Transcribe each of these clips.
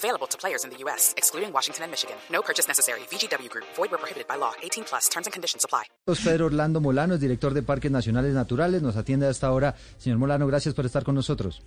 Available to players in the U.S., excluding Washington and Michigan. No purchase necessary. VGW Group. Void where prohibited by law. 18 plus. Terms and conditions apply. Pedro Orlando Molano, es director de Parques Nacionales Naturales. Nos atiende a esta hora. Señor Molano, gracias por estar con nosotros.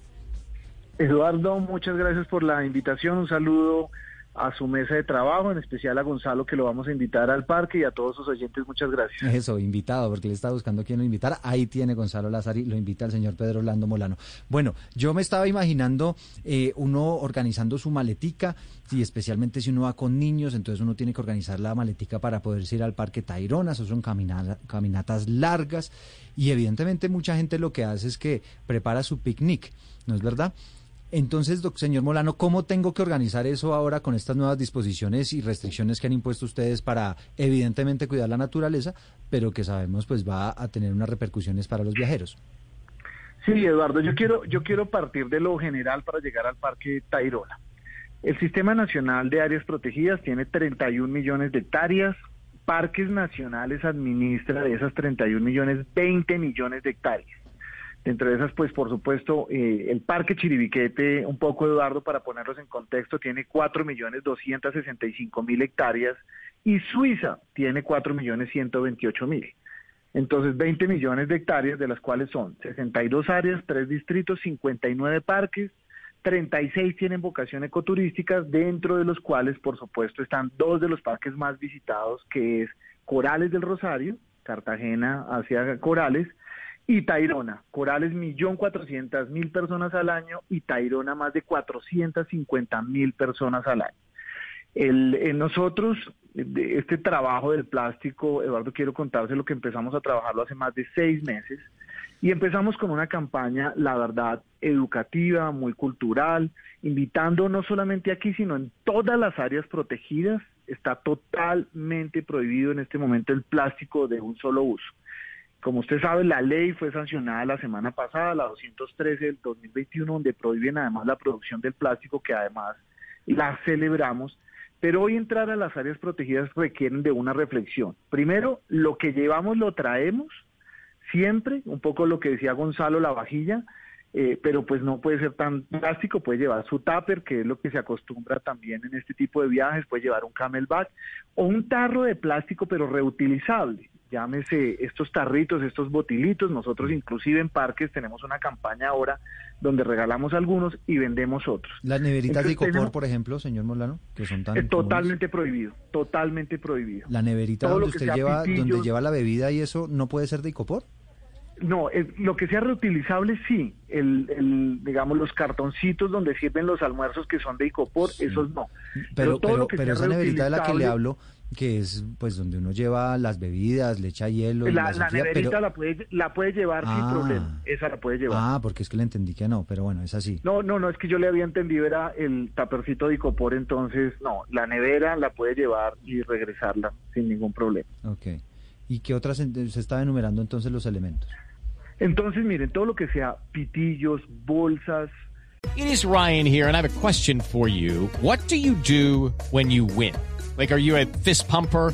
Eduardo, muchas gracias por la invitación. Un saludo a su mesa de trabajo, en especial a Gonzalo, que lo vamos a invitar al parque, y a todos sus oyentes, muchas gracias. Eso, invitado, porque le está buscando quién lo invitar. Ahí tiene Gonzalo Lazari, lo invita el señor Pedro Orlando Molano. Bueno, yo me estaba imaginando eh, uno organizando su maletica, y especialmente si uno va con niños, entonces uno tiene que organizar la maletica para poderse ir al parque Tayrona, eso son caminatas largas, y evidentemente mucha gente lo que hace es que prepara su picnic, ¿no es verdad? Entonces, señor Molano, ¿cómo tengo que organizar eso ahora con estas nuevas disposiciones y restricciones que han impuesto ustedes para, evidentemente, cuidar la naturaleza, pero que sabemos pues va a tener unas repercusiones para los viajeros? Sí, Eduardo, yo quiero, yo quiero partir de lo general para llegar al Parque Tayrona. El Sistema Nacional de Áreas Protegidas tiene 31 millones de hectáreas. Parques Nacionales administra de esas 31 millones 20 millones de hectáreas. Dentro de esas, pues por supuesto, eh, el Parque Chiribiquete, un poco Eduardo, para ponerlos en contexto, tiene 4.265.000 hectáreas y Suiza tiene 4.128.000. Entonces, 20 millones de hectáreas, de las cuales son 62 áreas, 3 distritos, 59 parques, 36 tienen vocación ecoturística, dentro de los cuales, por supuesto, están dos de los parques más visitados, que es Corales del Rosario, Cartagena hacia Corales, y Tairona, Corales millón cuatrocientas mil personas al año y Tairona más de cuatrocientas cincuenta mil personas al año. El, en nosotros, este trabajo del plástico, Eduardo, quiero contarse lo que empezamos a trabajarlo hace más de seis meses y empezamos con una campaña, la verdad, educativa, muy cultural, invitando no solamente aquí, sino en todas las áreas protegidas. Está totalmente prohibido en este momento el plástico de un solo uso. Como usted sabe, la ley fue sancionada la semana pasada, la 213 del 2021, donde prohíben además la producción del plástico, que además la celebramos. Pero hoy entrar a las áreas protegidas requieren de una reflexión. Primero, lo que llevamos lo traemos siempre, un poco lo que decía Gonzalo, la vajilla, eh, pero pues no puede ser tan drástico, puede llevar su tupper, que es lo que se acostumbra también en este tipo de viajes, puede llevar un camelback o un tarro de plástico pero reutilizable llámese estos tarritos, estos botilitos. Nosotros inclusive en parques tenemos una campaña ahora donde regalamos algunos y vendemos otros. Las neveritas de icopor, por ejemplo, señor Molano, que son tan... totalmente prohibido, totalmente prohibido. La neverita donde usted lleva, donde lleva la bebida y eso, ¿no puede ser de icopor? No, lo que sea reutilizable sí, el, digamos los cartoncitos donde sirven los almuerzos que son de icopor, esos no. Pero, pero, pero, esa neverita de la que le hablo, que es pues donde uno lleva las bebidas, le echa hielo. La, la, neverita la, puede, la puede llevar sin ah. problema, esa la puede llevar. Ah, porque es que le entendí que no, pero bueno, es así. No, no, no, es que yo le había entendido era el tapercito de icopor, entonces no, la nevera la puede llevar y regresarla sin ningún problema. Ok. ¿Y qué otras se estaba enumerando entonces los elementos? Entonces, miren, todo lo que sea pitillos, bolsas. It is Ryan here, and I have a question for you. What do you do when you win? Like, are you a fist pumper?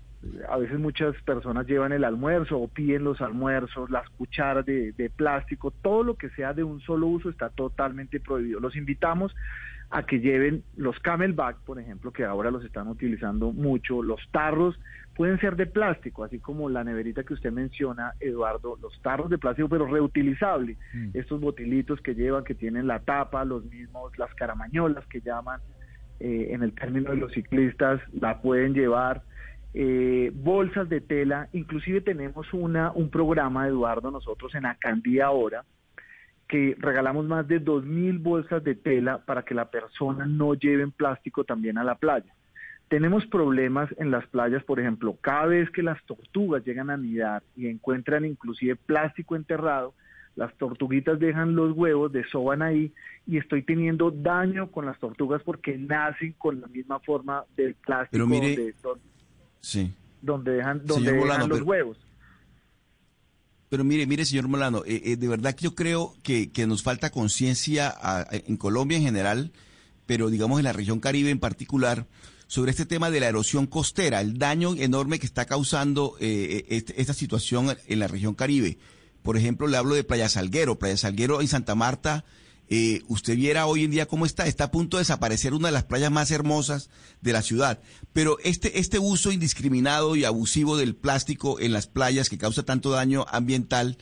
a veces muchas personas llevan el almuerzo o piden los almuerzos, las cucharas de, plástico, todo lo que sea de un solo uso está totalmente prohibido. Los invitamos a que lleven los camelback, por ejemplo, que ahora los están utilizando mucho, los tarros pueden ser de plástico, así como la neverita que usted menciona, Eduardo, los tarros de plástico, pero reutilizables, mm. estos botilitos que llevan, que tienen la tapa, los mismos, las caramañolas que llaman eh, en el término de los ciclistas, la pueden llevar eh, bolsas de tela, inclusive tenemos una, un programa, Eduardo, nosotros en Acandía ahora, que regalamos más de 2.000 bolsas de tela para que la persona no lleve plástico también a la playa. Tenemos problemas en las playas, por ejemplo, cada vez que las tortugas llegan a anidar y encuentran inclusive plástico enterrado, las tortuguitas dejan los huevos, desoban ahí y estoy teniendo daño con las tortugas porque nacen con la misma forma del plástico donde, sí. donde dejan, donde dejan los huevos. Pero mire, mire, señor Molano, eh, eh, de verdad que yo creo que, que nos falta conciencia en Colombia en general, pero digamos en la región Caribe en particular, sobre este tema de la erosión costera, el daño enorme que está causando eh, este, esta situación en la región Caribe. Por ejemplo, le hablo de Playa Salguero. Playa Salguero en Santa Marta, eh, usted viera hoy en día cómo está, está a punto de desaparecer una de las playas más hermosas de la ciudad. Pero este, este uso indiscriminado y abusivo del plástico en las playas que causa tanto daño ambiental,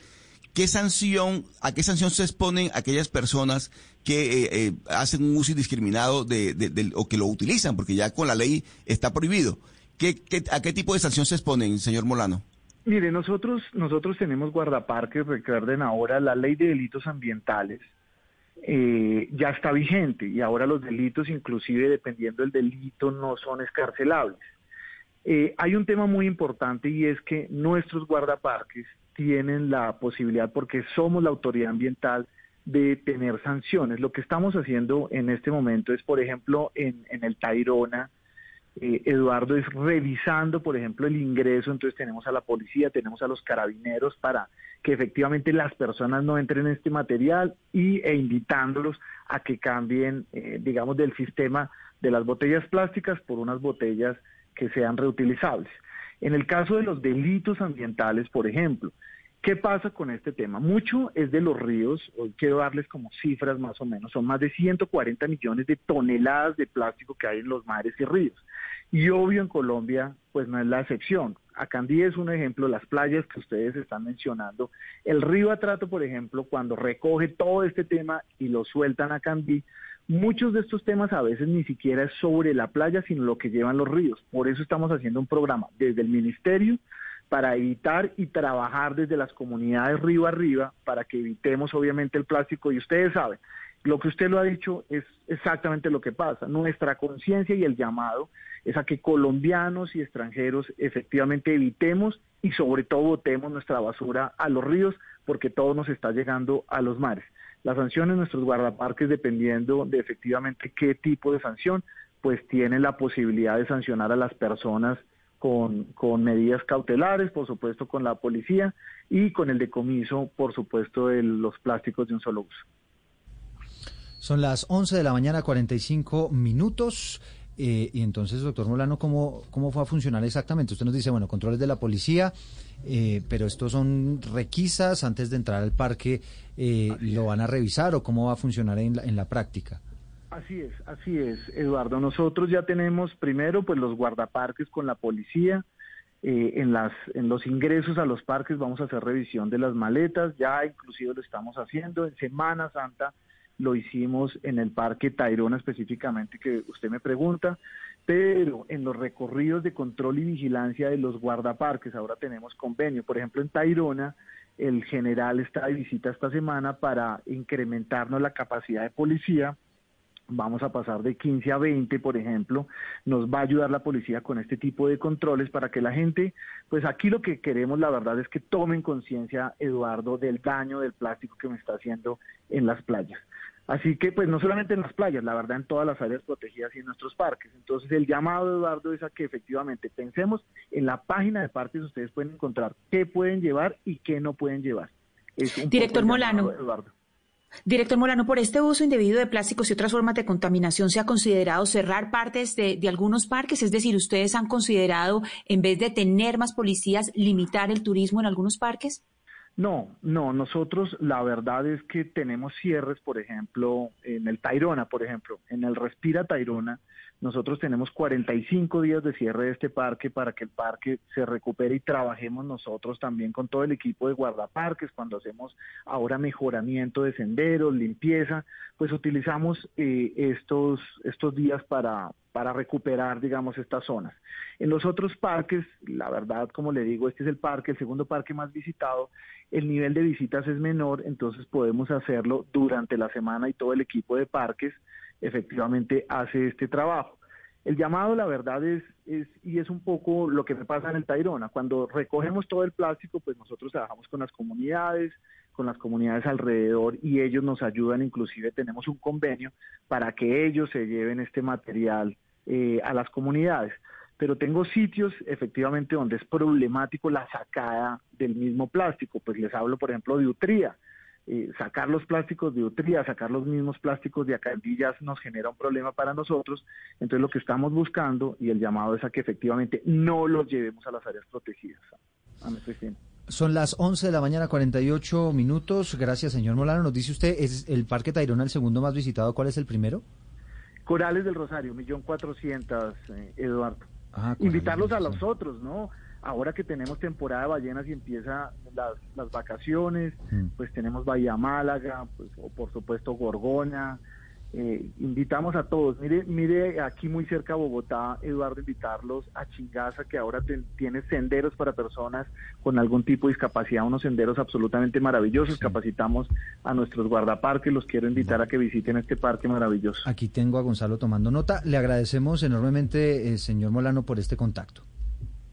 ¿qué sanción, a qué sanción se exponen aquellas personas que eh, eh, hacen un uso indiscriminado de, o que lo utilizan? Porque ya con la ley está prohibido. ¿Qué, a qué tipo de sanción se exponen, señor Molano? Mire, nosotros, nosotros tenemos guardaparques, recuerden ahora la ley de delitos ambientales eh, ya está vigente y ahora los delitos, inclusive dependiendo del delito, no son escarcelables. Eh, hay un tema muy importante y es que nuestros guardaparques tienen la posibilidad, porque somos la autoridad ambiental, de tener sanciones. Lo que estamos haciendo en este momento es, por ejemplo, en, en el Tairona, eh, Eduardo, es revisando, por ejemplo, el ingreso, entonces tenemos a la policía, tenemos a los carabineros para que efectivamente las personas no entren en este material y, e invitándolos a que cambien, eh, digamos, del sistema de las botellas plásticas por unas botellas que sean reutilizables. En el caso de los delitos ambientales, por ejemplo, ¿Qué pasa con este tema? Mucho es de los ríos, hoy quiero darles como cifras más o menos, son más de 140 millones de toneladas de plástico que hay en los mares y ríos. Y obvio en Colombia, pues no es la excepción. Acandí es un ejemplo, las playas que ustedes están mencionando. El río Atrato, por ejemplo, cuando recoge todo este tema y lo sueltan a Candí, muchos de estos temas a veces ni siquiera es sobre la playa, sino lo que llevan los ríos. Por eso estamos haciendo un programa desde el ministerio para evitar y trabajar desde las comunidades río arriba para que evitemos obviamente el plástico. Y ustedes saben, lo que usted lo ha dicho es exactamente lo que pasa. Nuestra conciencia y el llamado es a que colombianos y extranjeros efectivamente evitemos y sobre todo botemos nuestra basura a los ríos porque todo nos está llegando a los mares. Las sanciones, nuestros guardaparques, dependiendo de efectivamente qué tipo de sanción, pues tienen la posibilidad de sancionar a las personas con, con medidas cautelares, por supuesto con la policía y con el decomiso, por supuesto, de los plásticos de un solo uso. Son las 11 de la mañana, 45 minutos. Eh, y entonces, doctor Molano, ¿cómo, ¿cómo fue a funcionar exactamente? Usted nos dice, bueno, controles de la policía, eh, pero estos son requisas antes de entrar al parque, eh, ¿lo van a revisar o cómo va a funcionar en la, en la práctica? Así es, así es, Eduardo. Nosotros ya tenemos primero pues los guardaparques con la policía. Eh, en, las, en los ingresos a los parques vamos a hacer revisión de las maletas, ya inclusive lo estamos haciendo. En Semana Santa lo hicimos en el Parque Tayrona específicamente que usted me pregunta, pero en los recorridos de control y vigilancia de los guardaparques ahora tenemos convenio. Por ejemplo, en Tayrona el general está de visita esta semana para incrementarnos la capacidad de policía vamos a pasar de 15 a 20, por ejemplo, nos va a ayudar la policía con este tipo de controles para que la gente, pues aquí lo que queremos, la verdad, es que tomen conciencia, Eduardo, del daño del plástico que me está haciendo en las playas. Así que, pues no solamente en las playas, la verdad, en todas las áreas protegidas y en nuestros parques. Entonces, el llamado, Eduardo, es a que efectivamente pensemos en la página de parques, ustedes pueden encontrar qué pueden llevar y qué no pueden llevar. Director Molano. Eduardo. Director Molano, por este uso indebido de plásticos y otras formas de contaminación, ¿se ha considerado cerrar partes de, algunos parques? Es decir, ¿ustedes han considerado, en vez de tener más policías, limitar el turismo en algunos parques? No, no, nosotros la verdad es que tenemos cierres, por ejemplo, en el Tairona, por ejemplo, en el Respira Tairona, Nosotros tenemos 45 días de cierre de este parque para que el parque se recupere y trabajemos nosotros también con todo el equipo de guardaparques. Cuando hacemos ahora mejoramiento de senderos, limpieza, pues utilizamos eh, estos, estos días para, para recuperar, digamos, estas zonas. En los otros parques, la verdad, como le digo, este es el parque, el segundo parque más visitado, el nivel de visitas es menor, entonces podemos hacerlo durante la semana y todo el equipo de parques efectivamente hace este trabajo. El llamado, la verdad, es, es, y es un poco lo que me pasa en el Tairona. Cuando recogemos todo el plástico, pues nosotros trabajamos con las comunidades, con las comunidades alrededor y ellos nos ayudan, inclusive tenemos un convenio para que ellos se lleven este material eh, a las comunidades. Pero tengo sitios efectivamente donde es problemático la sacada del mismo plástico. Pues les hablo, por ejemplo, de Utría eh, sacar los plásticos de Utría, sacar los mismos plásticos de Acaldillas nos genera un problema para nosotros. Entonces lo que estamos buscando y el llamado es a que efectivamente no los llevemos a las áreas protegidas. Son las 11 de la mañana, 48 minutos. Gracias, señor Molano. Nos dice usted, ¿es el Parque Tayrona el segundo más visitado? ¿Cuál es el primero? Corales del Rosario, millón cuatrocientas, eh, Eduardo. Ah, Invitarlos a los otros, ¿no? Ahora que tenemos temporada de ballenas y empieza las, las vacaciones, mm. pues tenemos Bahía Málaga, pues, o por supuesto Gorgona. Eh, invitamos a todos. Mire, mire aquí muy cerca de Bogotá, Eduardo, invitarlos a Chingaza, que ahora tiene senderos para personas con algún tipo de discapacidad, unos senderos absolutamente maravillosos. Capacitamos a nuestros guardaparques, los quiero invitar a que visiten este parque maravilloso. Aquí tengo a Gonzalo tomando nota. Le agradecemos enormemente, eh, señor Molano, por este contacto.